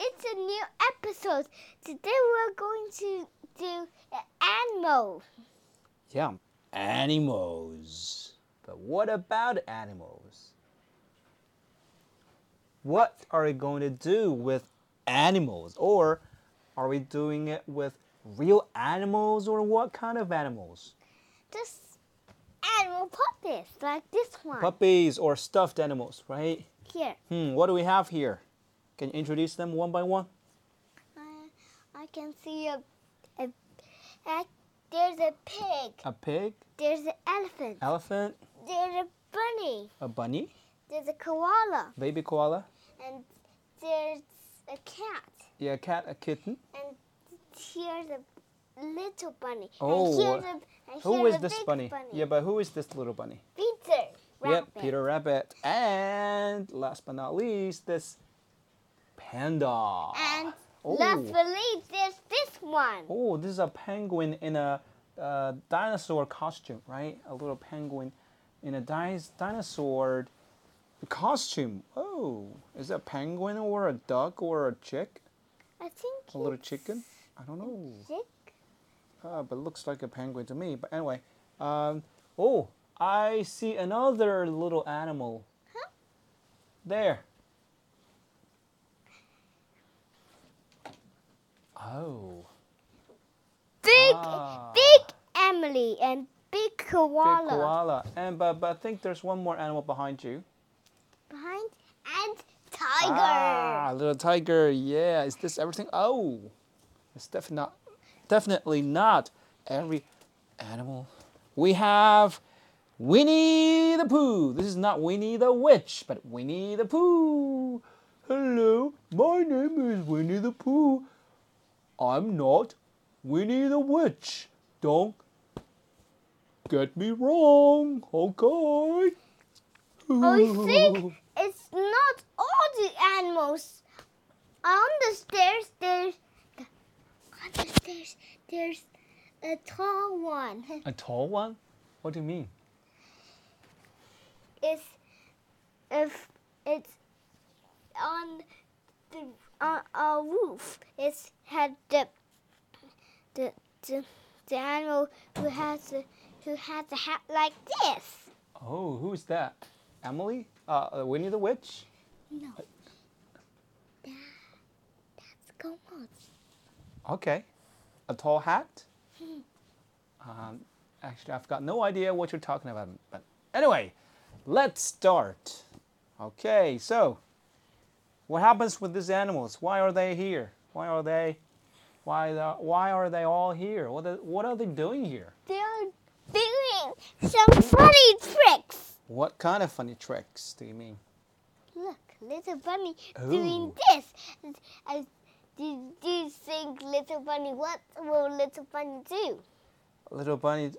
it's a new episode. Today we're going to do animals. Yeah, animals. But what about animals? What are we going to do with animals? Or are we doing it with real animals or what kind of animals? Just animal puppies like this one. Puppies or stuffed animals, right? Here, Hmm, what do we have here? Can you introduce them one by one? uh, I can see a, a, a there's a pig. A pig, There's an elephant. elephant, There's a bunny. a bunny, There's a koala. baby koala, And there's a cat. yeah, a cat, a kitten. And here's a little bunny. Oh, and here's a, Who is this big bunny? Yeah, but who is this little bunny? Peter. Yep, Peter Rabbit. And last but not least, this panda. And Oh. last but least, there's this one. Oh, this is a penguin in a uh, dinosaur costume, right? A little penguin in a di- dinosaur costume. Oh, is that a penguin or a duck or a chick? I think A little chicken? I don't know. Chick? Uh, but it looks like a penguin to me. But anyway, um, oh, I see another little animal. Huh? There. Oh, Big, Ah. big Emily and big koala. big koala. And but, but I think there's one more animal behind you. Behind and tiger. Ah, little tiger. Yeah, is this everything? Oh, it's definitely not, definitely not every animal. We have Winnie the Pooh. This is not Winnie the Witch, but Winnie the Pooh. Hello, my name is Winnie the Pooh. I'm not Winnie the Witch. Don't get me wrong, okay? I think it's not all the animals. On the stairs, there's on the stairs, there's a tall one. A tall one? What do you mean? It's if it's on the on a roof. It's had the the the, the animal who has a, who has a hat like this. Oh, who's that? Emily? Uh, uh, Winnie the Witch? No. That, that's Commode. Okay. A tall hat? Um, actually, I've got no idea what you're talking about. But anyway, let's start. Okay, so what happens with these animals? Why are they here? Why are they? Why, the, why are they all here? What are, what are they doing here? They are doing some funny tricks. What kind of funny tricks do you mean? Look, little bunny Ooh. doing this. I, do, do you think little bunny? What will little bunny do? little bunny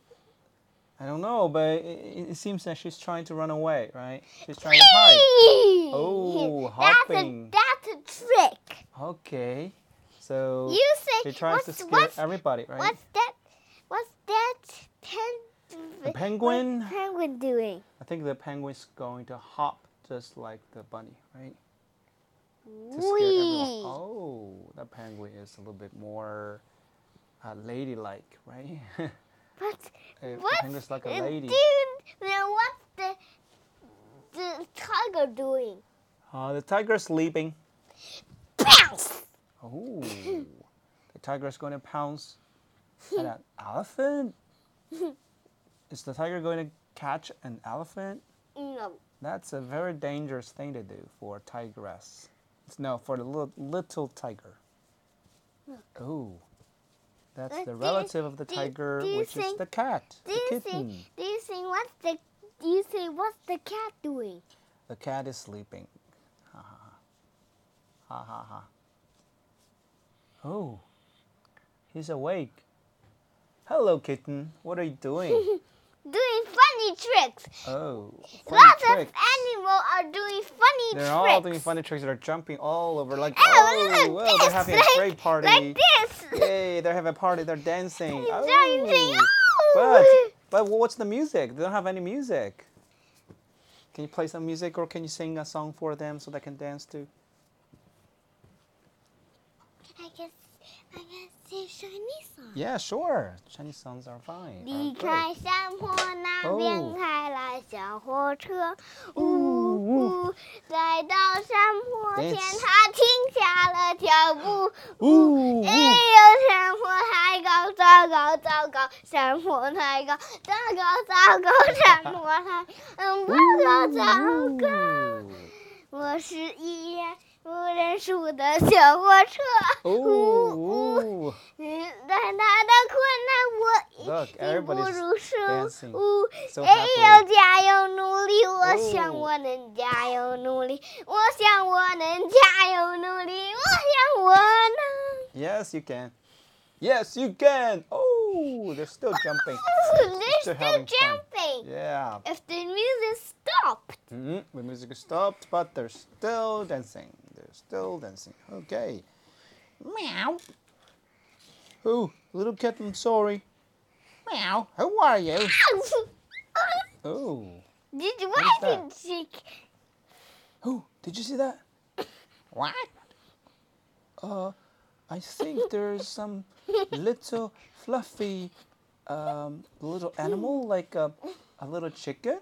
i don't know but it, it seems that she's trying to run away right she's trying to hide! Oh, that's hopping. a that's a trick. okay so You say she tries to scare what's, everybody right what's that? What's that? Pen, The penguin? What's penguin doing? i think the penguin's going to hop just like the bunny right to scare everyone oh that penguin is a little bit more uh, ladylike right What? The What's penguin's like a lady Dude, now what's the the tiger doing? uh, the tiger's sleeping Bounce! Oh, the tiger is going to pounce at an elephant? Is the tiger going to catch an elephant? No. That's a very dangerous thing to do for a tigress. No, for the little, little tiger. Oh, that's the relative of the do tiger, do which is the cat, Do the you kitten. think? Do you think what's the? Do you think what's the cat doing? The cat is sleeping. Ha ha ha. Ha ha ha. Oh, he's awake. Hello, kitten. What are you doing? Doing funny tricks. Oh, funny Lots tricks. of animals are doing funny They're tricks. all doing funny tricks. They're jumping all over like, Oh, oh, look, well, this, they're having like, a great party. Like this. They're having a party. They're dancing. Oh. Dancing. Oh. But but what's the music? They don't have any music. Can you play some music or can you sing a song for them so they can dance too? I I can say Chinese song? yeahshiny songs are fine. 离开山坡那边开来小火车，呜呜，来到山坡前，他停下了脚步。呜，哎呦，山坡太高，糟糕糟糕，山坡太高，糟糕糟糕，山坡太，高，糟糕糟糕，我是一。不认输的小火车，呜呜。 Ooh. 嗯，在他的困难，我 Look, 已经不 everybody's 如手。 dancing 呜， so 哎 happily. 呦，加油努力！我想哦我能加油努力，我想我能加油努力，我想我能。 Yes, you can. Yes, you can. Oh, they're still jumping. They're They're still having fun. jumping. Yeah. If the music stopped. hmm The music is stopped, but they're still dancing. They're still dancing. Okay. Meow. Oh, little kitten, sorry. Meow. Who are you? Oh. Did you is that? Oh, did you see that? What? Uh, I think there's some little fluffy, um, little animal like a, a little chicken.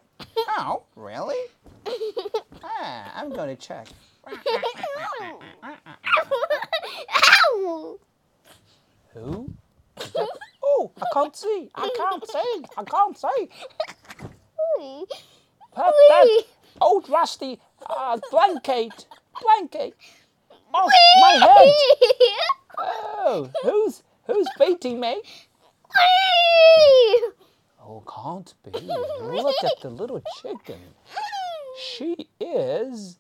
Oh, really? Ah, I'm gonna check. Who? Is that- Oh, I can't see. I can't see. I can't see. Ooh. That, that old rusty uh, blanket. Blanket. Oh, my head. Oh, who's who's beating me? Whee! Oh, can't be. Look at the little chicken. She is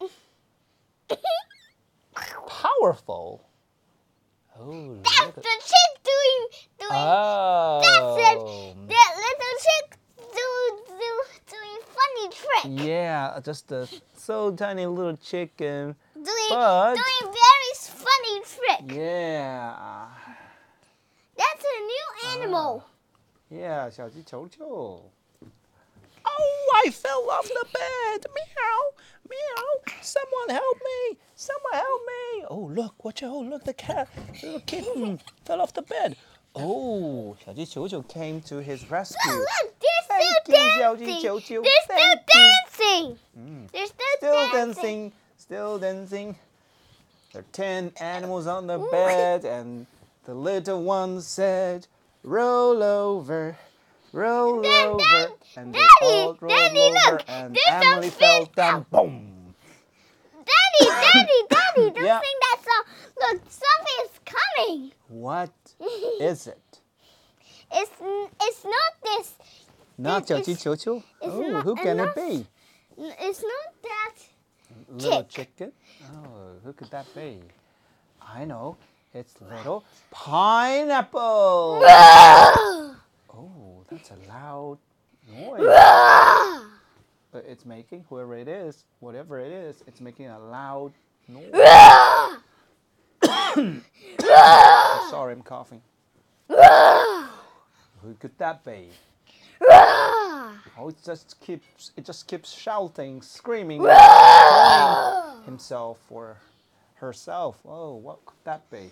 powerful. Oh, That's look the at, chick doing doing oh. that little chick do, do, doing funny trick. Yeah, just a so tiny little chicken. Doing But- doing very s- funny trick. Yeah. That's a new animal. Yeah, 小鸡球球. Oh, I fell off the bed. Meow, meow. Someone help me. Someone help me. Oh, look, watch out. Oh, look, the cat, little kitten fell off the bed. Oh, 小鸡球球 came to his rescue. Look, they're Thank still you, Xiao Ji dancing. Qiu Qiu. They're still Thank you. dancing. They're still, Still dancing. dancing, still dancing. There are 10 animals on the bed, and the little one said, Roll over, roll Dad, over. Dad, and they Daddy, all rolled Daddy, over, look, and there's a Emily fell fish. down. Boom! Daddy, Daddy, Daddy, don't yeah. sing that song. Look, something is coming. What is it? It's it's not this. Not Xiao Ji Qiu Qiu? Oh, who can it be? It's not that little chick. chicken. Oh, who could that be? I know. It's little pineapple. oh, that's a loud noise. But it's making, whoever it is, whatever it is, it's making a loud noise. Oh, sorry, I'm coughing. Who could that be? Oh, it just keeps, it just keeps shouting, screaming, himself or herself. Oh, what could that be?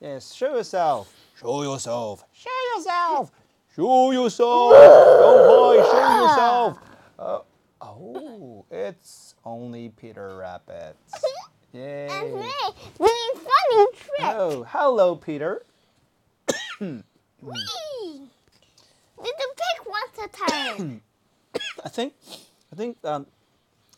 Yes, show yourself. Show yourself. Show yourself. Show yourself. Oh, Don't hide. Show yourself. Uh, oh, it's only Peter Rabbit. Yay. That's me doing funny trick. Oh, hello, Peter. Whee! Little pig wants a turn. I think, I think um,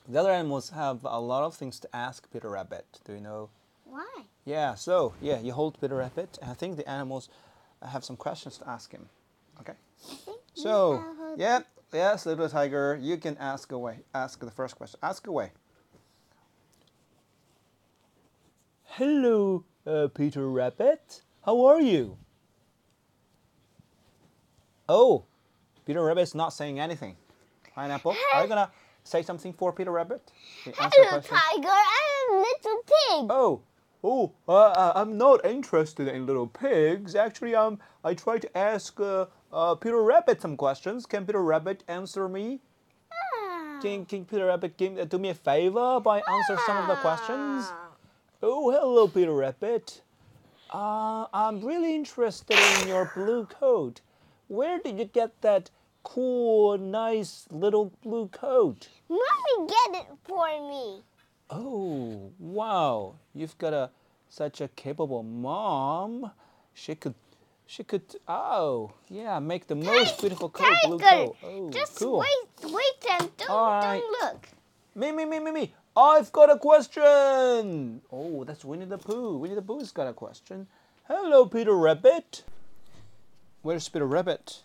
the other animals have a lot of things to ask Peter Rabbit. Do you know? Why? Yeah. So yeah, you hold Peter Rabbit, and I think the animals have some questions to ask him. Okay. So yeah, yes, little tiger, you can ask away. Ask the first question. Ask away. Hello, uh, Peter Rabbit. How are you? Oh, Peter Rabbit's not saying anything. Pineapple, are you gonna say something for Peter Rabbit? Hello, tiger. I'm a little pig. Oh, oh, uh, uh, I'm not interested in little pigs. Actually, um, I tried to ask uh, uh, Peter Rabbit some questions. Can Peter Rabbit answer me? Ah. Can, can Peter Rabbit give, uh, do me a favor by answer some of the questions? Ah. Oh, hello, Peter Rabbit. Uh, I'm really interested in your blue coat. Where did you get that cool, nice little blue coat? Mommy get it for me. Oh, wow. You've got a such a capable mom. She could she could oh, yeah, make the most beautiful coat, blue coat. Oh, just cool. wait, wait and don't, right. don't look. Me, me, me, me, me. I've got a question. Oh, that's Winnie the Pooh. Winnie the Pooh's got a question. Hello, Peter Rabbit. Where's Peter Rabbit?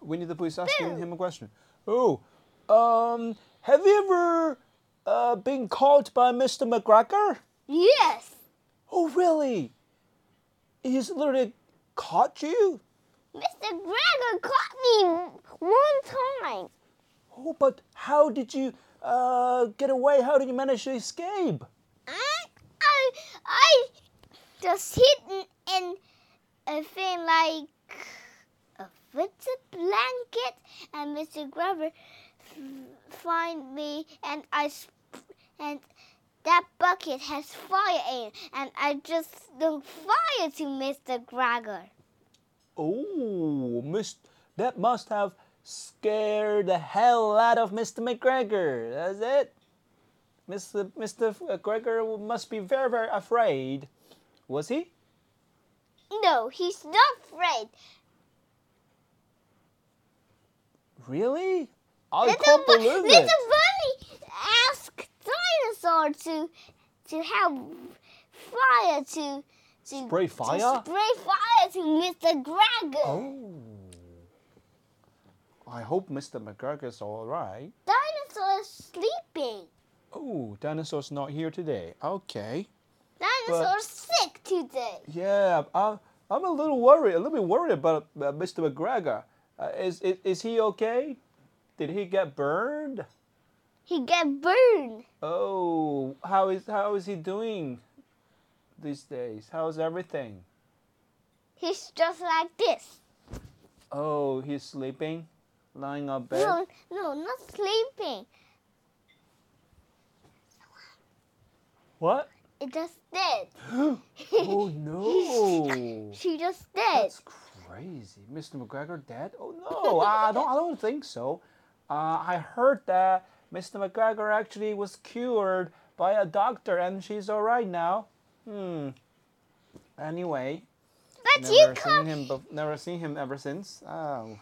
Winnie the Pooh is asking Boo. him a question. Oh, um, have you ever uh, been caught by Mr. McGregor? Yes, Oh, really? He's literally caught you? Mr. Gregor caught me one time. Oh, but how did you uh, get away? How did you manage to escape? I, I, I just hid in a thing like a winter blanket, and Mr. F- find me, and I, and that bucket has fire in, it, and I just threw fire to Mr. Gregor. Oh, Miss, that must have scared the hell out of Mr. McGregor. That's it. Mr. Mr. Uh, McGregor must be very, very afraid. Was he? No, he's not afraid. Really? I little, can't believe little it. bunny asked dinosaur to to have fire to to Spray to fire? spray fire to Mr. Gregor. Oh. I hope Mr. McGregor's all right. Dinosaur is sleeping. Oh, dinosaur's not here today. Okay. Dinosaur's sick today. Yeah, I'm, I'm a little worried, a little bit worried about uh, Mr. McGregor. Uh, is, is is he okay? Did he get burned? He get burned. Oh, how is how is he doing these days? How's everything? He's just like this. Oh, he's sleeping, lying on bed. No, no, not sleeping. What? It just dead. oh no! She just dead. That's crazy. Mr. McGregor dead? Oh no! I don't. I don't think so. Uh, I heard that Mr. McGregor actually was cured by a doctor, and she's all right now. Hmm. Anyway, But never you seen him. bef- never seen him ever since. Oh.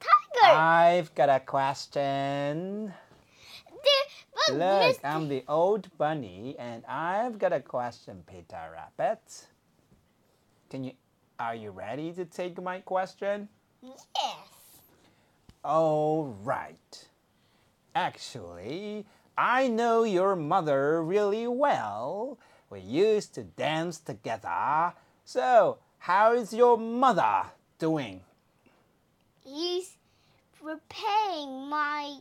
Tiger. I've got a question. Look, Mr. I'm the old bunny, and I've got a question, Peter Rabbit. Can you? Are you ready to take my question? Yes. All right. Actually, I know your mother really well. We used to dance together. So, how is your mother doing? He's repairing my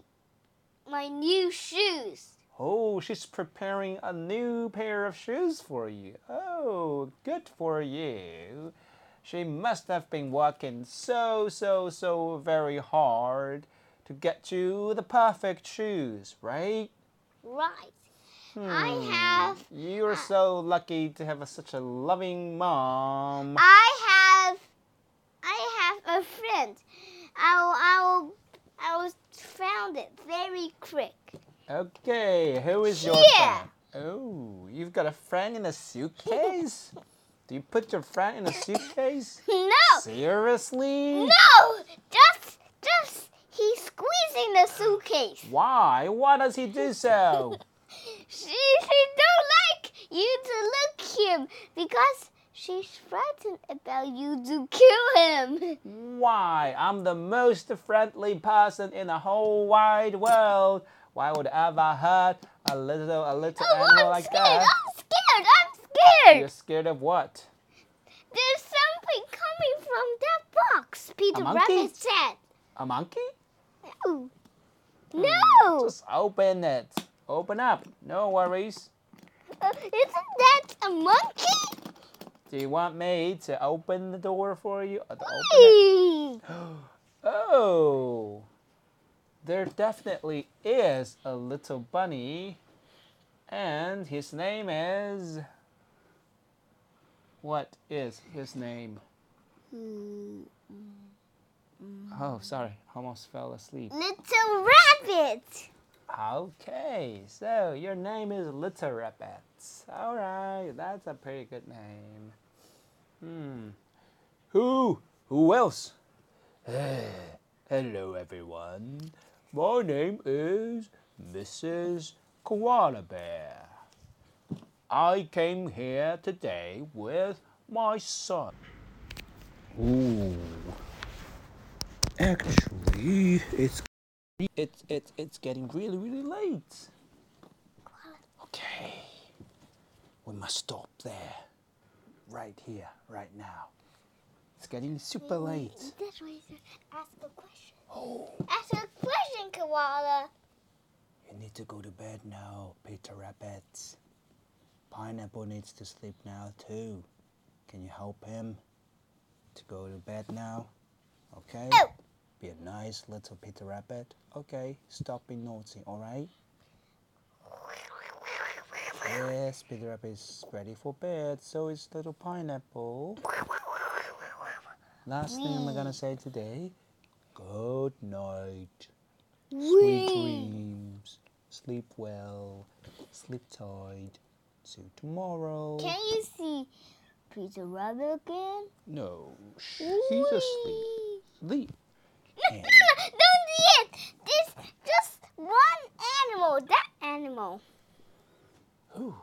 my new shoes. Oh, she's preparing a new pair of shoes for you. Oh, good for you. She must have been working so, so, so very hard to get you the perfect shoes, right? Right. I hmm. have You're uh, so lucky to have a, such a loving mom. I have I have a friend. I will I will I will found it very quick. Okay, who is your Yeah. friend? Oh, you've got a friend in a suitcase? Do you put your friend in a suitcase? No. Seriously? No. Just just he's squeezing the suitcase. Why? Why does he do so? She she don't like you to look him because she's frightened about you to kill him. Why? I'm the most friendly person in the whole wide world. Why would I ever hurt a little a little Oh, animal I'm like scared. that? I'm scared. You're scared of what? There's something coming from that box. Peter? Rabbit said. A monkey? No. No. Just open it. Open up. No worries. Uh, isn't that a monkey? Do you want me to open the door for you? Uh, open it? Oh, there definitely is a little bunny, and his name is What is his name? Hmm. Oh, sorry, almost fell asleep. Little rabbit. Okay, so your name is Little Rabbit. All right, that's a pretty good name. Hmm. Who? Who else? Hello, everyone. My name is Mrs. Koala Bear. I came here today with my son. Ooh. Actually, it's it's it's it's getting really really late. Okay. We must stop there. Right here, right now. It's getting super late. That's why ask a question. Oh, Ask a question, koala. you need to go to bed now, Peter Rabbit. Pineapple needs to sleep now too. Can you help him to go to bed now? Okay? Be a nice little Peter Rabbit. Okay, stop being naughty, alright? Yes, Peter Rabbit is ready for bed, so is little pineapple. Last thing I'm gonna say today, good night. Sweet dreams. Sleep well. Sleep tight. See you tomorrow. Can you see Peter Rabbit again? No, shh, he's asleep. Sleep. No, no, no, don't do it. This just one animal. That animal. Who?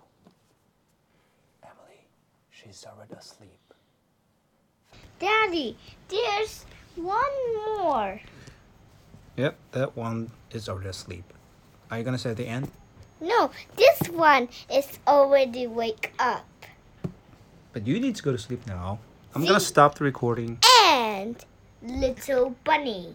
Emily. She's already asleep. Daddy, there's one more. Yep, that one is already asleep. Are you gonna say at the end? No, this one is already wake up. But you need to go to sleep now. I'm gonna stop the recording. And little bunny.